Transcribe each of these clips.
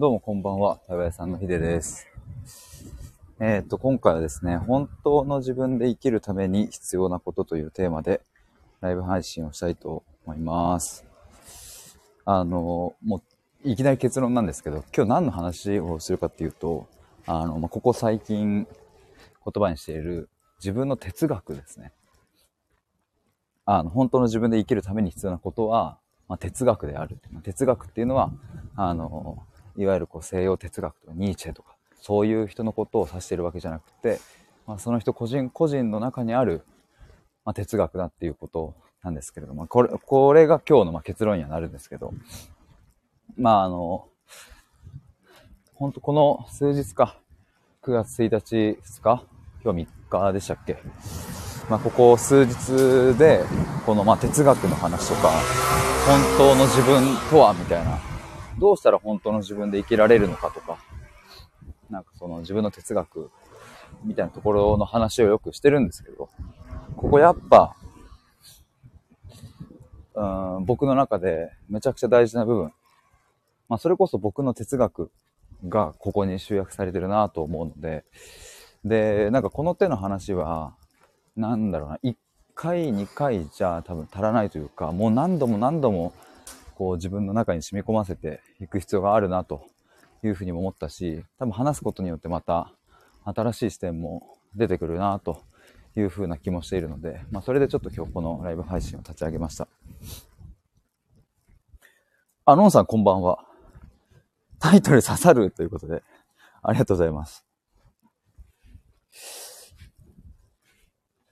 どうもこんばんは、たばやさんのひでです。えっ、と、今回はですね、本当の自分で生きるために必要なことというテーマで、ライブ配信をしたいと思います。あの、もう、いきなり結論なんですけど、今日何の話をするかっていうと、あの、まあ、ここ最近言葉にしている自分の哲学ですね。あの、本当の自分で生きるために必要なことは、まあ、哲学である。哲学っていうのは、あの、いわゆるこう西洋哲学とかニーチェとか、そういう人のことを指しているわけじゃなくて、まあ、その人個人個人の中にある、まあ、哲学だっていうことなんですけれども、これ、これが今日のま結論にはなるんですけど、まああの、本当この数日か、9月1日ですか今日3日でしたっけまあここ数日で、このま哲学の話とか、本当の自分とはみたいな、どうしたら本当の自分で生きられるのかとか、なんかその自分の哲学みたいなところの話をよくしてるんですけど、ここやっぱ、うん、僕の中でめちゃくちゃ大事な部分。まあそれこそ僕の哲学がここに集約されてるなと思うので、で、なんかこの手の話は、なんだろうな、1回、2回じゃ多分足らないというか、もう何度も何度もこう自分の中に染み込ませていく必要があるなというふうにも思ったし、多分話すことによってまた新しい視点も出てくるなというふうな気もしているので、まあそれでちょっと今日このライブ配信を立ち上げました。あ、のんさんこんばんは。タイトル刺さるということで、ありがとうございます。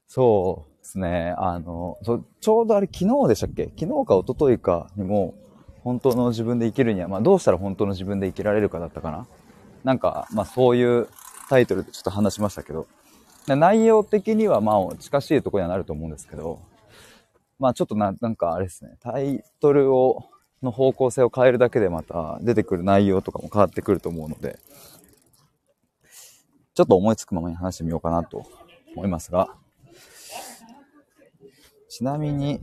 そうですね。あの、ちょうどあれ昨日でしたっけ？昨日か一昨日かにも、本当の自分で生きるには、まあどうしたら本当の自分で生きられるかだったかな？なんか、まあそういうタイトルでちょっと話しましたけど、内容的にはまあ近しいとこにはなると思うんですけど、まあちょっとな、なんかあれですね、タイトルを、の方向性を変えるだけでまた出てくる内容とかも変わってくると思うので、ちょっと思いつくままに話してみようかなと思いますが、ちなみに、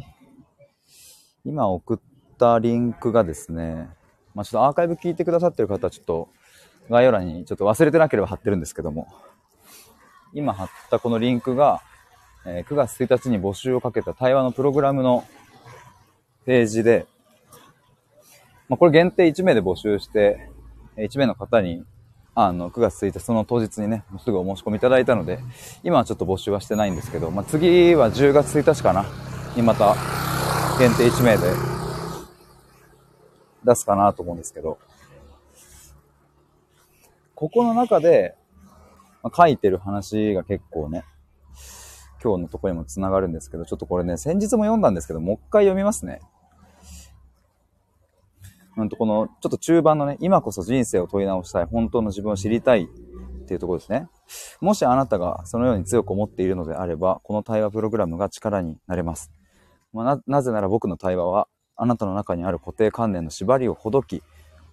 今送ったリンクがですね、まあちょっとアーカイブ聞いてくださってる方はちょっと概要欄にちょっと忘れてなければ貼ってるんですけども、今貼ったこのリンクが、え9月1日に募集をかけた対話のプログラムのページで、まあ、これ限定1名で募集して、1名の方に、あの、9月1日、その当日にね、すぐお申し込みいただいたので、今はちょっと募集はしてないんですけど、まあ、次は10月1日かな、にまた、限定1名で、出すかなと思うんですけど、ここの中で、まあ書いてる話が結構ね、今日のところにも繋がるんですけど、ちょっとこれね、先日も読んだんですけど、もう一回読みますね。うんと、この、ちょっと中盤のね、今こそ人生を問い直したい、本当の自分を知りたいっていうところですね。もしあなたがそのように強く思っているのであれば、この対話プログラムが力になれます。まあな、なぜなら僕の対話は、あなたの中にある固定観念の縛りをほどき、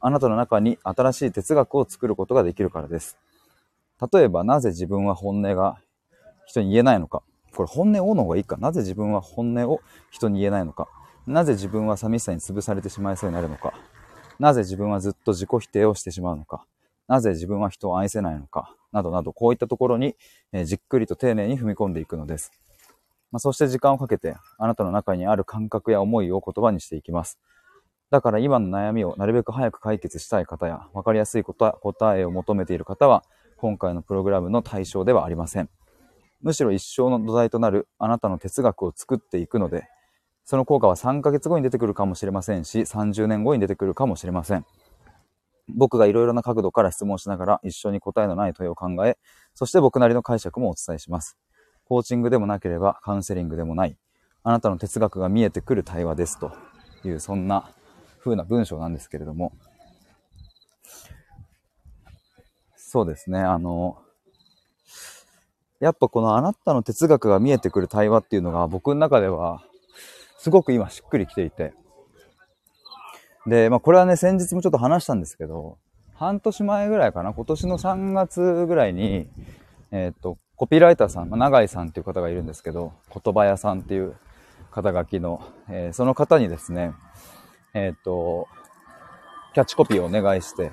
あなたの中に新しい哲学を作ることができるからです。例えば、なぜ自分は本音が人に言えないのか。これ本音をの方がいいか。なぜ自分は本音を人に言えないのか。なぜ自分は寂しさに潰されてしまいそうになるのか？なぜ自分はずっと自己否定をしてしまうのか？なぜ自分は人を愛せないのか？などなど、こういったところに、えじっくりと丁寧に踏み込んでいくのです。まあ、そして時間をかけて、あなたの中にある感覚や思いを言葉にしていきます。だから今の悩みをなるべく早く解決したい方や、わかりやすい答答えを求めている方は、今回のプログラムの対象ではありません。むしろ一生の土台となるあなたの哲学を作っていくので、その効果は3ヶ月後に出てくるかもしれませんし、30年後に出てくるかもしれません。僕がいろいろな角度から質問しながら一緒に答えのない問いを考え、そして僕なりの解釈もお伝えします。コーチングでもなければカウンセリングでもない、あなたの哲学が見えてくる対話ですという、そんな風な文章なんですけれども、そうですね、あの、やっぱこのあなたの哲学が見えてくる対話っていうのが僕の中ではすごく今しっくりきていて。で、まあこれはね、先日もちょっと話したんですけど、半年前ぐらいかな、今年の3月ぐらいに、えっ、と、コピーライターさん、ま、永井さんっていう方がいるんですけど、言葉屋さんっていう肩書きの、えーその方にですね、えっ、と、キャッチコピーをお願いして、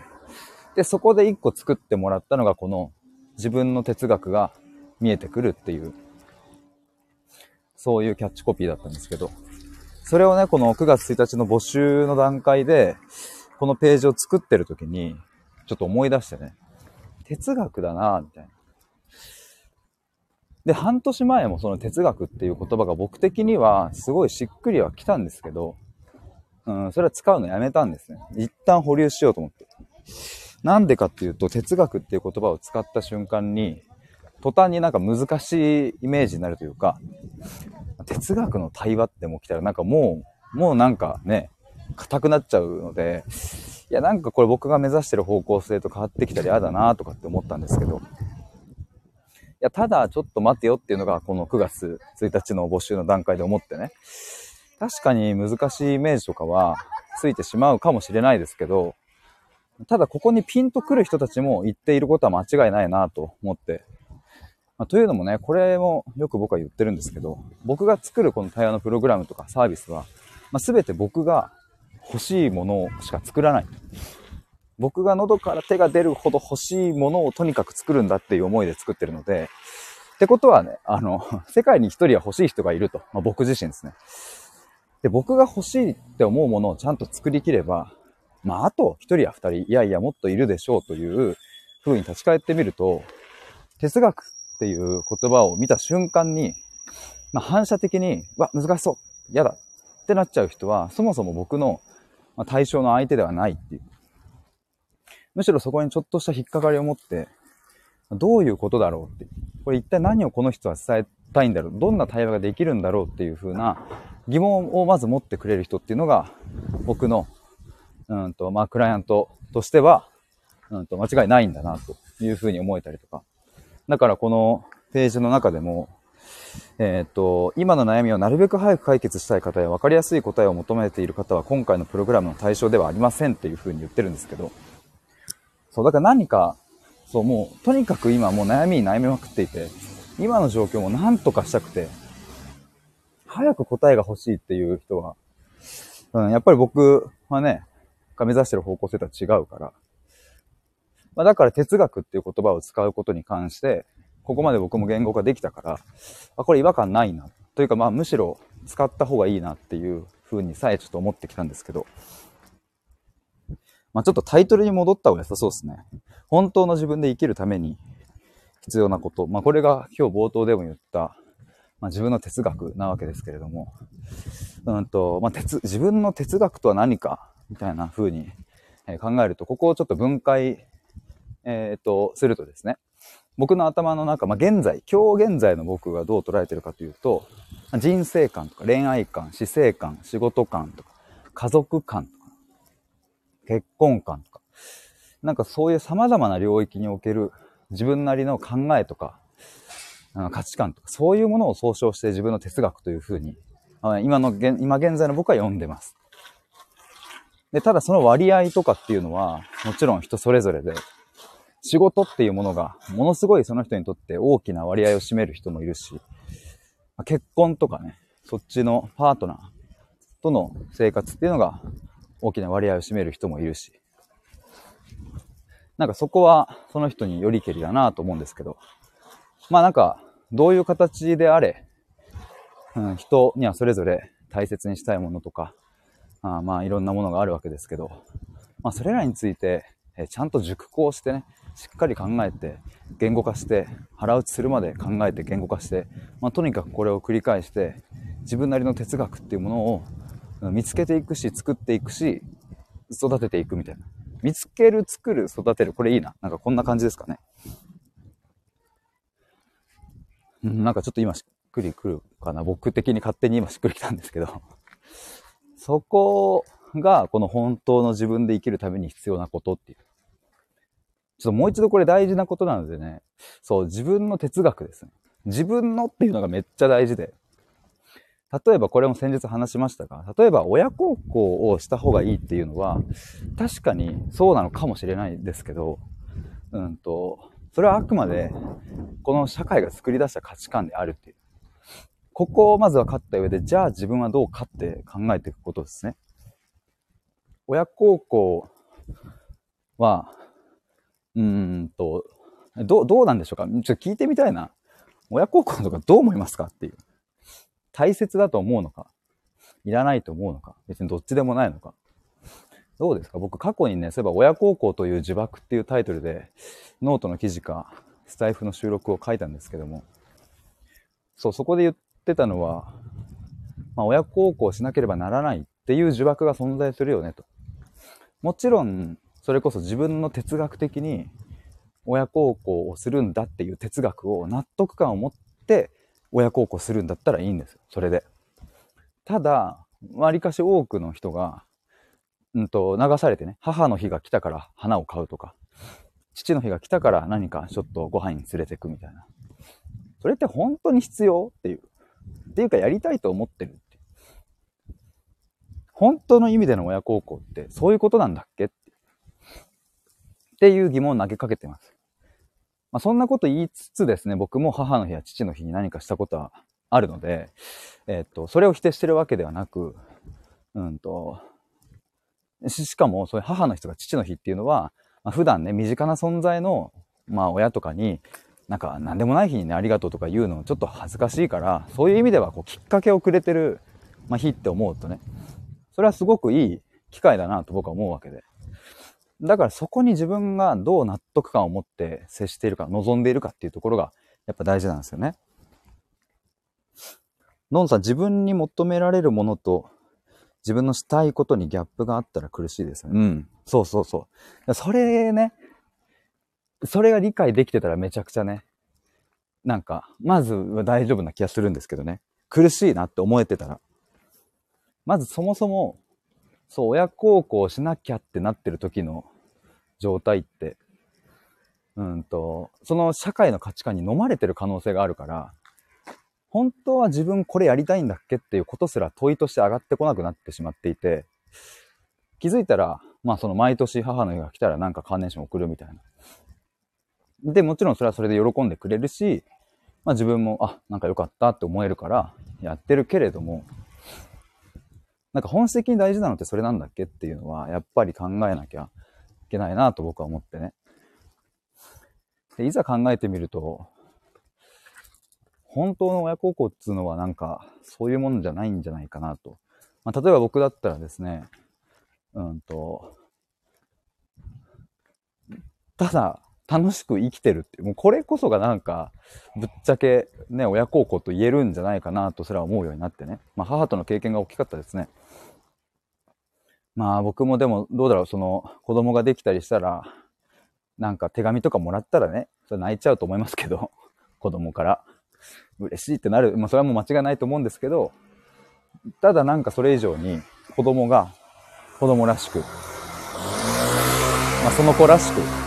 で、そこで一個作ってもらったのがこの自分の哲学が見えてくるっていう、そういうキャッチコピーだったんですけど、それをね、この9月1日の募集の段階で、このページを作ってる時に、ちょっと思い出してね、哲学だなみたいな。で、半年前もその哲学っていう言葉が僕的にはすごいしっくりは来たんですけど、うん、それは使うのやめたんですね。一旦保留しようと思って。なんでかっていうと、哲学っていう言葉を使った瞬間に、途端になんか難しいイメージになるというか、哲学の対話ってもう来たらなんかもう、もうなんかね、硬くなっちゃうので、いやなんかこれ僕が目指してる方向性と変わってきたら嫌だなとかって思ったんですけど、いや、ただちょっと待てよっていうのがこの9月1日の募集の段階で思ってね。確かに難しいイメージとかはついてしまうかもしれないですけど、ただここにピンとくる人たちも言っていることは間違いないなと思って。まあ、というのもね、これもよく僕は言ってるんですけど、僕が作るこの対話のプログラムとかサービスは、まあ、全て僕が欲しいものしか作らない。僕が喉から手が出るほど欲しいものをとにかく作るんだっていう思いで作ってるので、ってことはね、あの、世界に一人は欲しい人がいると。まあ、僕自身ですね。で、僕が欲しいって思うものをちゃんと作りきれば、まあ、あと一人や二人、いやいやもっといるでしょうという風に立ち返ってみると、哲学っていう言葉を見た瞬間に、まあ、反射的に、わ、難しそう、嫌だってなっちゃう人は、そもそも僕の対象の相手ではないっていう。むしろそこにちょっとした引っかかりを持って、どういうことだろうって。これ一体何をこの人は伝えたいんだろうどんな対話ができるんだろうっていう風な疑問をまず持ってくれる人っていうのが、僕の、うんと、まあ、クライアントとしては、うんと、間違いないんだな、という風に思えたりとか。だからこのページの中でも、えっ、と、今の悩みをなるべく早く解決したい方や分かりやすい答えを求めている方は今回のプログラムの対象ではありませんっていう風に言ってるんですけど、そう、だから何か、そう、もう、とにかく今もう悩みに悩みまくっていて、今の状況も何とかしたくて、早く答えが欲しいっていう人は、うん、やっぱり僕はね、が目指してる方向性とは違うから、まあ、だから哲学っていう言葉を使うことに関して、ここまで僕も言語化できたから、あ、これ違和感ないな。というか、まあむしろ使った方がいいなっていう風にさえちょっと思ってきたんですけど、まあ、ちょっとタイトルに戻った方が良さそうですね。本当の自分で生きるために必要なこと。まあ、これが今日冒頭でも言った、まあ、自分の哲学なわけですけれども、うんと、まあ、哲、自分の哲学とは何か、みたいな風に考えると、ここをちょっと分解、えっ、と、するとですね、僕の頭の中、まあ、現在、今日現在の僕がどう捉えてるかというと、人生観とか恋愛観、死生観、仕事観とか、家族観とか結婚観とか、なんかそういう様々な領域における自分なりの考えとか、価値観とか、そういうものを総称して自分の哲学というふうに、今の、今現在の僕は読んでます。で、ただその割合とかっていうのは、もちろん人それぞれで、仕事っていうものが、ものすごいその人にとって大きな割合を占める人もいるし、結婚とかね、そっちのパートナーとの生活っていうのが大きな割合を占める人もいるし、なんかそこはその人によりけりだなと思うんですけど、まあなんかどういう形であれ、うん、人にはそれぞれ大切にしたいものとか、あまあいろんなものがあるわけですけど、まあそれらについて、ちゃんと熟考してね、しっかり考えて、言語化して、腹打ちするまで考えて言語化して、まあとにかくこれを繰り返して、自分なりの哲学っていうものを見つけていくし、作っていくし、育てていくみたいな。見つける、作る、育てる。これいいな。なんかこんな感じですかね。なんかちょっと今しっくりくるかな。僕的に勝手に今しっくりきたんですけど。そこがこの本当の自分で生きるために必要なことっていう。ちょっともう一度これ大事なことなのでね。そう、自分の哲学ですね。自分のっていうのがめっちゃ大事で。例えばこれも先日話しましたが、例えば親孝行をした方がいいっていうのは、確かにそうなのかもしれないですけど、うんと、それはあくまで、この社会が作り出した価値観であるっていう。ここをまずは勝った上で、じゃあ自分はどうかって考えていくことですね。親孝行は、うーんと、どう、どうなんでしょうか？ちょっと聞いてみたいな。親孝行とかどう思いますかっていう。大切だと思うのか？いらないと思うのか？別にどっちでもないのか？どうですか？僕過去にね、そういえば親孝行という呪縛っていうタイトルでノートの記事かスタイフの収録を書いたんですけども、そう、そこで言ってたのは、まあ親孝行しなければならないっていう呪縛が存在するよねと。もちろん、それこそ自分の哲学的に親孝行をするんだっていう哲学を納得感を持って親孝行するんだったらいいんです。それで。ただ、わりかし多くの人が、うんと、流されてね、母の日が来たから花を買うとか、父の日が来たから何かちょっとご飯に連れてくみたいな。それって本当に必要っていう。っていうかやりたいと思ってるって。本当の意味での親孝行ってそういうことなんだっけっっていう疑問を投げかけてます。まあ、そんなこと言いつつですね、僕も母の日や父の日に何かしたことはあるので、えっと、それを否定してるわけではなく、うんと、しかも、そういう母の日とか父の日っていうのは、まあ、普段ね、身近な存在の、まあ、親とかに、なんか、何でもない日にね、ありがとうとか言うのちょっと恥ずかしいから、そういう意味では、こう、きっかけをくれてる、まあ、日って思うとね、それはすごくいい機会だなと僕は思うわけで。だからそこに自分がどう納得感を持って接しているか、望んでいるかっていうところが、やっぱ大事なんですよね。ノンさん、自分に求められるものと、自分のしたいことにギャップがあったら苦しいですよね。うん。そうそうそう。それね、それが理解できてたらめちゃくちゃね、なんか、まずは大丈夫な気がするんですけどね。苦しいなって思えてたら。まずそもそも、そう、親孝行しなきゃってなってる時の状態って、うんと、その社会の価値観に飲まれてる可能性があるから、本当は自分これやりたいんだっけっていうことすら問いとして上がってこなくなってしまっていて、気づいたら、まあその毎年母の日が来たらなんかカーネーション送るみたいな。で、もちろんそれはそれで喜んでくれるし、まあ自分も、あ、なんか良かったって思えるからやってるけれども、なんか本質的に大事なのってそれなんだっけっていうのは、やっぱり考えなきゃいけないなと僕は思ってね。で、いざ考えてみると、本当の親孝行っつうのはなんか、そういうものじゃないんじゃないかなと。まあ、例えば僕だったらですね、うんと、ただ、楽しく生きてるって、もうこれこそがなんか、ぶっちゃけね、親孝行と言えるんじゃないかなとすら思うようになってね。まあ母との経験が大きかったですね。まあ僕もでもどうだろう、その子供ができたりしたら、なんか手紙とかもらったらね、それ泣いちゃうと思いますけど、子供から。嬉しいってなる。まあそれはもう間違いないと思うんですけど、ただなんかそれ以上に子供が子供らしく、まあその子らしく、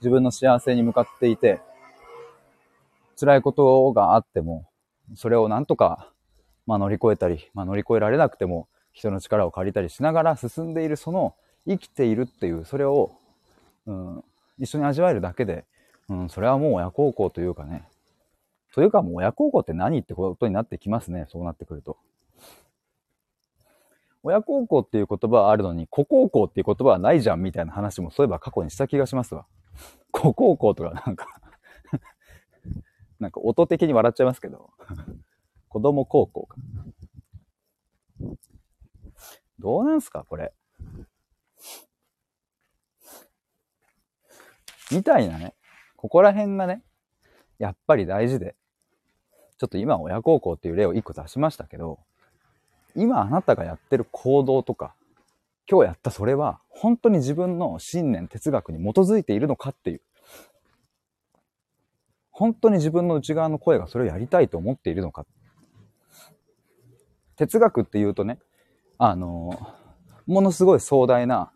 自分の幸せに向かっていて、辛いことがあっても、それをなんとか、まあ乗り越えたり、まあ乗り越えられなくても、人の力を借りたりしながら進んでいるその生きているっていうそれを、うん、一緒に味わえるだけで、うん、それはもう親孝行というかね。というかもう親孝行って何ってことになってきますねそうなってくると。親孝行っていう言葉はあるのに子孝行っていう言葉はないじゃんみたいな話もそういえば過去にした気がしますわ。子孝行とかなんか なんか音的に笑っちゃいますけど 子供孝行かどうなんすかこれ。みたいなね。ここら辺がね、やっぱり大事で。ちょっと今親孝行っていう例を一個出しましたけど、今あなたがやってる行動とか、今日やったそれは、本当に自分の信念、哲学に基づいているのかっていう。本当に自分の内側の声がそれをやりたいと思っているのか。哲学っていうとね、あの、ものすごい壮大な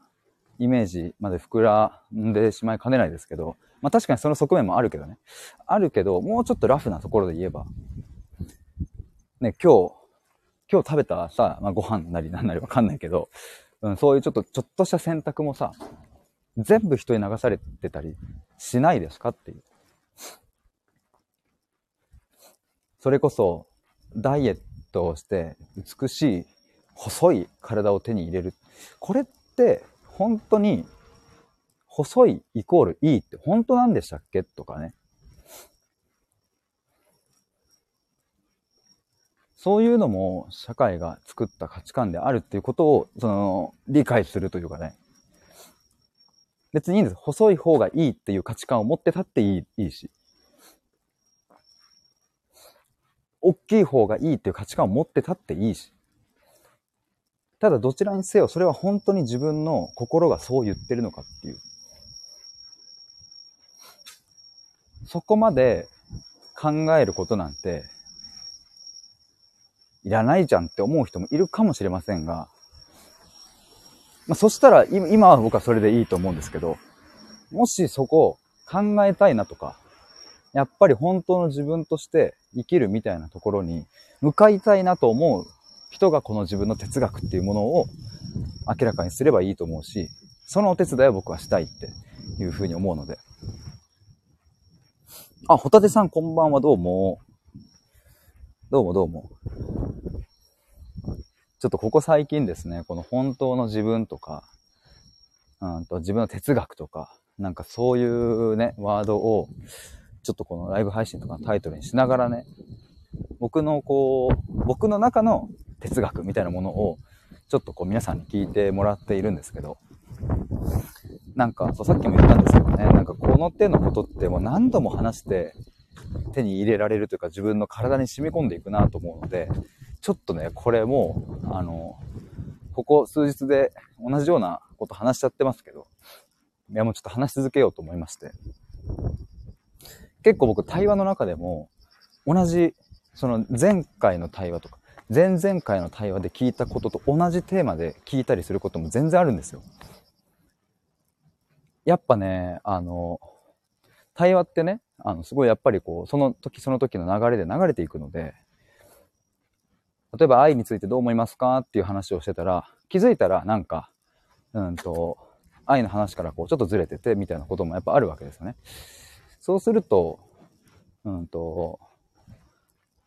イメージまで膨らんでしまいかねないですけど、まあ確かにその側面もあるけどね。あるけど、もうちょっとラフなところで言えば、ね、今日、今日食べたさ、まあ、ご飯なりなんなりわかんないけど、うん、そういうちょっと、ちょっとした選択もさ、全部人に流されてたりしないですかっていう。それこそ、ダイエットをして美しい細い体を手に入れる。これって本当に細いイコールいいって本当なんでしたっけとかね。そういうのも社会が作った価値観であるっていうことを、その、理解するというかね。別にいいんです。細い方がいいっていう価値観を持ってたっていいいいし。大きい方がいいっていう価値観を持ってたっていいし。ただどちらにせよ、それは本当に自分の心がそう言ってるのかっていう。そこまで考えることなんて、いらないじゃんって思う人もいるかもしれませんが、まあ、そしたら、今は僕はそれでいいと思うんですけど、もしそこを考えたいなとか、やっぱり本当の自分として生きるみたいなところに向かいたいなと思う人がこの自分の哲学っていうものを明らかにすればいいと思うし、そのお手伝いを僕はしたいっていうふうに思うので。あ、ホタテさんこんばんはどうも。どうもどうも。ちょっとここ最近ですね、この本当の自分とか、うんと自分の哲学とか、なんかそういうね、ワードを、ちょっとこのライブ配信とかのタイトルにしながらね、僕のこう、僕の中の哲学みたいなものを、ちょっとこう皆さんに聞いてもらっているんですけど、なんか、そうさっきも言ったんですけどね、なんかこの手のことってもう何度も話して手に入れられるというか自分の体に染み込んでいくなと思うので、ちょっとね、これもう、あの、ここ数日で同じようなこと話しちゃってますけど、いやもうちょっと話し続けようと思いまして。結構僕対話の中でも同じ、その前回の対話とか、前々回の対話で聞いたことと同じテーマで聞いたりすることも全然あるんですよ。やっぱね、あの、対話ってね、あの、すごいやっぱりこう、その時その時の流れで流れていくので、例えば愛についてどう思いますかっていう話をしてたら、気づいたらなんか、うんと、愛の話からこうちょっとずれててみたいなこともやっぱあるわけですよね。そうすると、うんと、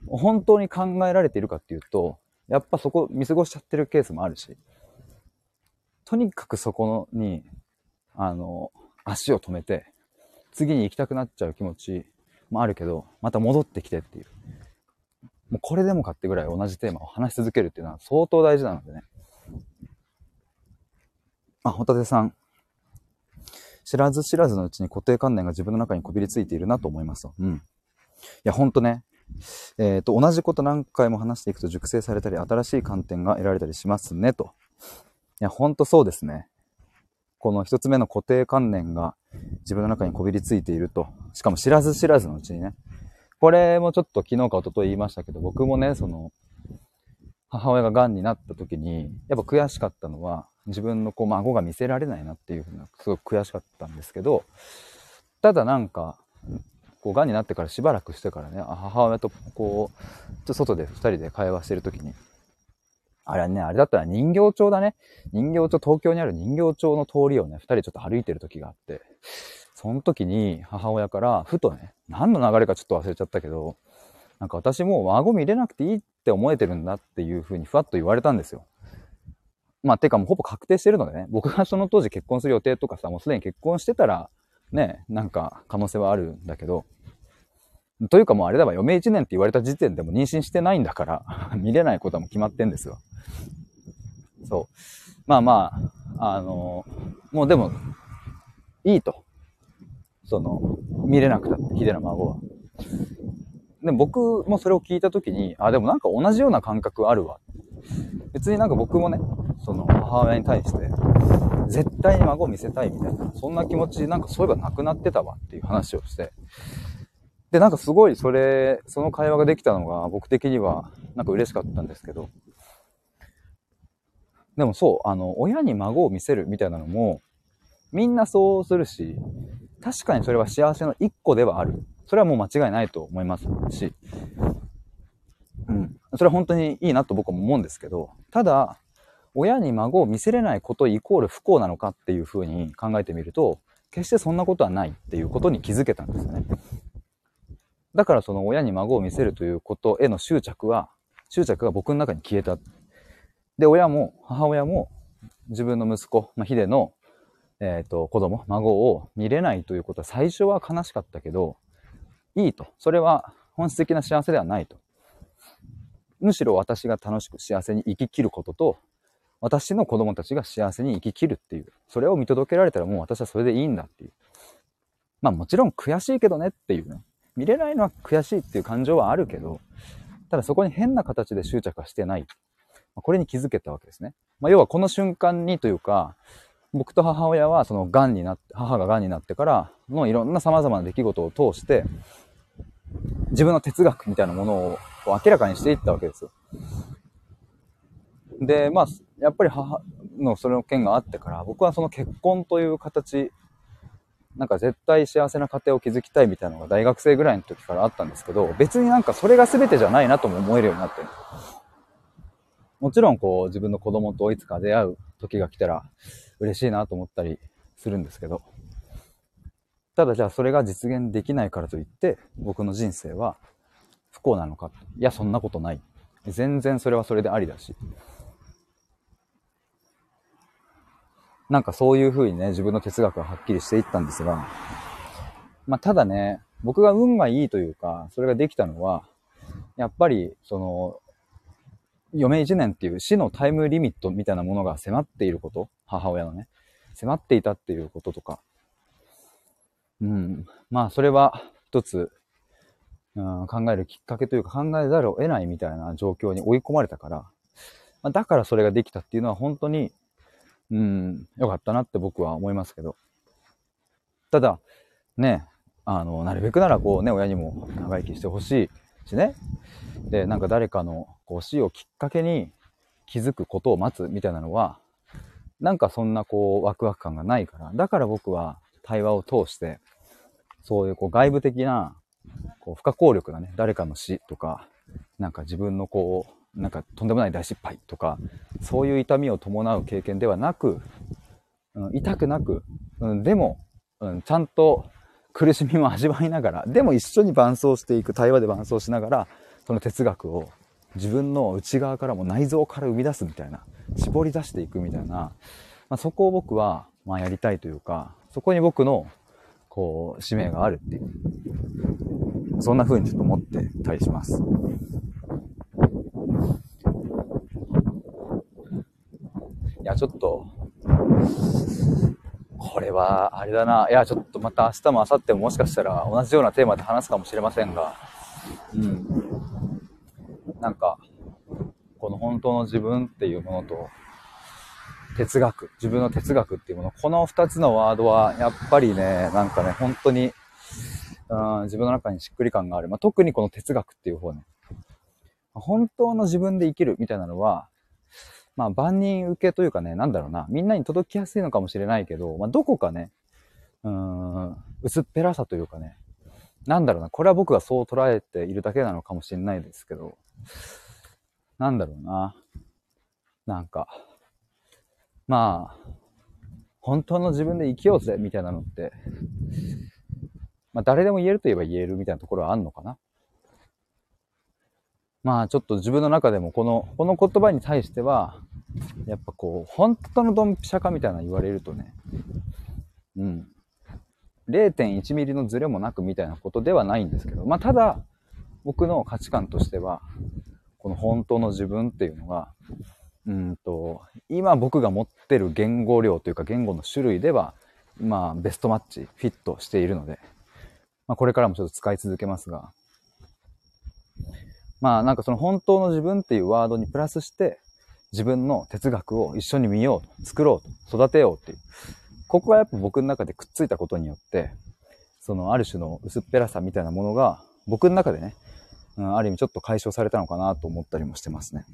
本当に考えられているかっていうと、やっぱそこ見過ごしちゃってるケースもあるし、とにかくそこに、あの、足を止めて、次に行きたくなっちゃう気持ちもあるけど、また戻ってきてっていう。もうこれでもかってぐらい同じテーマを話し続けるっていうのは相当大事なのでね。あ、ホタテさん。知らず知らずのうちに固定観念が自分の中にこびりついているなと思いますと。うん。いや、ほんとね。えっ、ー、と、同じこと何回も話していくと熟成されたり、新しい観点が得られたりしますね、と。いや、ほんとそうですね。この一つ目の固定観念が自分の中にこびりついていると。しかも知らず知らずのうちにね。これもちょっと昨日か一昨日言いましたけど、僕もね、その、母親が癌になった時に、やっぱ悔しかったのは、自分のこう孫が見せられないなっていうふうな、すごく悔しかったんですけど、ただなんか、こう、癌になってからしばらくしてからね、母親とこう、ちょっと外で二人で会話してる時に、あれね、あれだったら人形町だね。人形町、東京にある人形町の通りをね、二人ちょっと歩いてる時があって、その時に母親からふとね、何の流れかちょっと忘れちゃったけど、なんか私もう輪ゴム入れなくていいって思えてるんだっていう風にふわっと言われたんですよ。まあ、てかもうほぼ確定してるのでね、僕がその当時結婚する予定とかさ、もうすでに結婚してたら、ね、なんか可能性はあるんだけど、というかもうあれだわ、余命1年って言われた時点でも妊娠してないんだから、見れないことはもう決まってんですよ。そう。まあまあ、あのもうでも、いいと。その、見れなくたって、秀の孫は。で、僕もそれを聞いたときに、あ、でもなんか同じような感覚あるわ。別になんか僕もね、その母親に対して、絶対に孫を見せたいみたいな、そんな気持ちなんかそういえばなくなってたわっていう話をして、で、なんかすごいそれ、その会話ができたのが僕的にはなんか嬉しかったんですけど、でもそう、あの、親に孫を見せるみたいなのも、みんなそうするし、確かにそれは幸せの一個ではある。それはもう間違いないと思いますし、うん。それは本当にいいなと僕も思うんですけど、ただ、親に孫を見せれないことイコール不幸なのかっていうふうに考えてみると、決してそんなことはないっていうことに気づけたんですよね。だからその親に孫を見せるということへの執着は、執着が僕の中に消えた。で、親も母親も自分の息子、まあ、ヒデのえっ、ー、と、子供、孫を見れないということは最初は悲しかったけど、いいと。それは本質的な幸せではないと。むしろ私が楽しく幸せに生ききることと、私の子供たちが幸せに生ききるっていう、それを見届けられたらもう私はそれでいいんだっていう。まあもちろん悔しいけどねっていうね。見れないのは悔しいっていう感情はあるけど、ただそこに変な形で執着はしてない。これに気づけたわけですね。まあ、要はこの瞬間にというか、僕と母親はその癌になって、母が癌になってからのいろんな様々な出来事を通して、自分の哲学みたいなものを明らかにしていったわけですよ。で、まあ、やっぱり母のそれの件があってから、僕はその結婚という形、なんか絶対幸せな家庭を築きたいみたいなのが大学生ぐらいの時からあったんですけど、別になんかそれが全てじゃないなとも思えるようになってる。もちろんこう自分の子供といつか出会う時が来たら嬉しいなと思ったりするんですけど、ただじゃあそれが実現できないからといって、僕の人生は不幸なのかいや、そんなことない。全然それはそれでありだし。なんかそういう風にね、自分の哲学がはっきりしていったんですが、まあただね、僕が運がいいというか、それができたのは、やっぱり、その、余命1年っていう死のタイムリミットみたいなものが迫っていること、母親のね、迫っていたっていうこととか、うん。まあ、それは一つ、うん、考えるきっかけというか考えざるを得ないみたいな状況に追い込まれたから、まあ、だからそれができたっていうのは本当に、うん、良かったなって僕は思いますけど。ただ、ね、あの、なるべくならこうね、親にも長生きしてほしいしね。で、なんか誰かのこう死をきっかけに気づくことを待つみたいなのは、なんかそんなこうワクワク感がないから、だから僕は対話を通して、そういうこう外部的な、こう不可抗力なね、誰かの死とか、なんか自分のこう、なんかとんでもない大失敗とか、そういう痛みを伴う経験ではなく、うん、痛くなく、うん、でも、うん、ちゃんと苦しみも味わいながら、でも一緒に伴走していく、対話で伴走しながら、その哲学を自分の内側からも内臓から生み出すみたいな、絞り出していくみたいな、まあ、そこを僕は、まあ、やりたいというか、そこに僕の、こう、使命があるっていう、そんな風にちょっと思ってたりします。いや、ちょっと、これは、あれだな。いや、ちょっとまた明日も明後日ももしかしたら同じようなテーマで話すかもしれませんが、うん。なんか、この本当の自分っていうものと、哲学、自分の哲学っていうもの、この二つのワードは、やっぱりね、なんかね、本当に、うん、自分の中にしっくり感がある。まあ、特にこの哲学っていう方ね。本当の自分で生きるみたいなのは、まあ、万人受けというかね、なんだろうな、みんなに届きやすいのかもしれないけど、まあ、どこかね、うーん、薄っぺらさというかね、なんだろうな、これは僕がそう捉えているだけなのかもしれないですけど、なんだろうな、なんか、まあ、本当の自分で生きようぜ、みたいなのって、まあ誰でも言えると言えば言えるみたいなところはあんのかな。まあちょっと自分の中でもこの、この言葉に対しては、やっぱこう、本当のドンピシャかみたいな言われるとね、うん。0.1ミリのズレもなくみたいなことではないんですけど、まあただ、僕の価値観としては、この本当の自分っていうのが、うんと、今僕が持ってる言語量というか言語の種類では、まあベストマッチ、フィットしているので、まあこれからもちょっと使い続けますが、まあなんかその本当の自分っていうワードにプラスして、自分の哲学を一緒に見ようと、作ろうと、育てようっていう。ここがやっぱ僕の中でくっついたことによって、そのある種の薄っぺらさみたいなものが僕の中でね、うん、ある意味ちょっと解消されたのかなと思ったりもしてますね。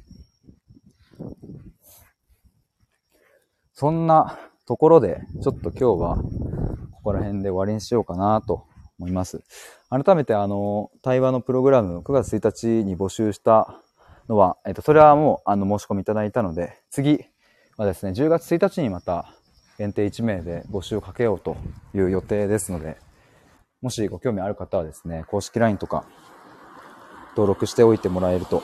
そんなところで、ちょっと今日はここら辺で終わりにしようかなと思います。改めてあの、対話のプログラム9月1日に募集したのは、えっと、それはもうあの申し込みいただいたので、次はですね、10月1日にまた限定1名で募集をかけようという予定ですので、もしご興味ある方はですね、公式 LINE とか登録しておいてもらえると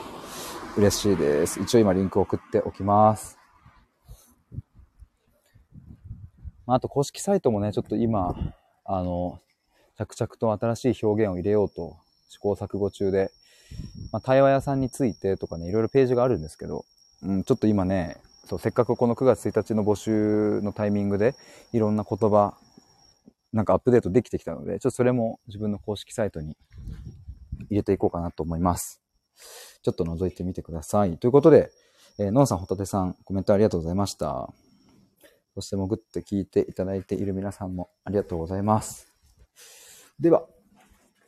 嬉しいです。一応今リンクを送っておきます。あと公式サイトもね、ちょっと今、あの、着々と新しい表現を入れようと試行錯誤中で、まあ、対話屋さんについてとかね、いろいろページがあるんですけど、うん、ちょっと今ね、そうせっかくこの9月1日の募集のタイミングでいろんな言葉なんかアップデートできてきたのでちょっとそれも自分の公式サイトに入れていこうかなと思いますちょっと覗いてみてくださいということで、えー、のんさん、ほたてさん、コメントありがとうございました。そして潜って聞いていただいている皆さんもありがとうございます。では、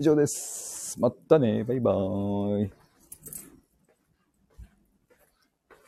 以上です。またね。バイバーイ。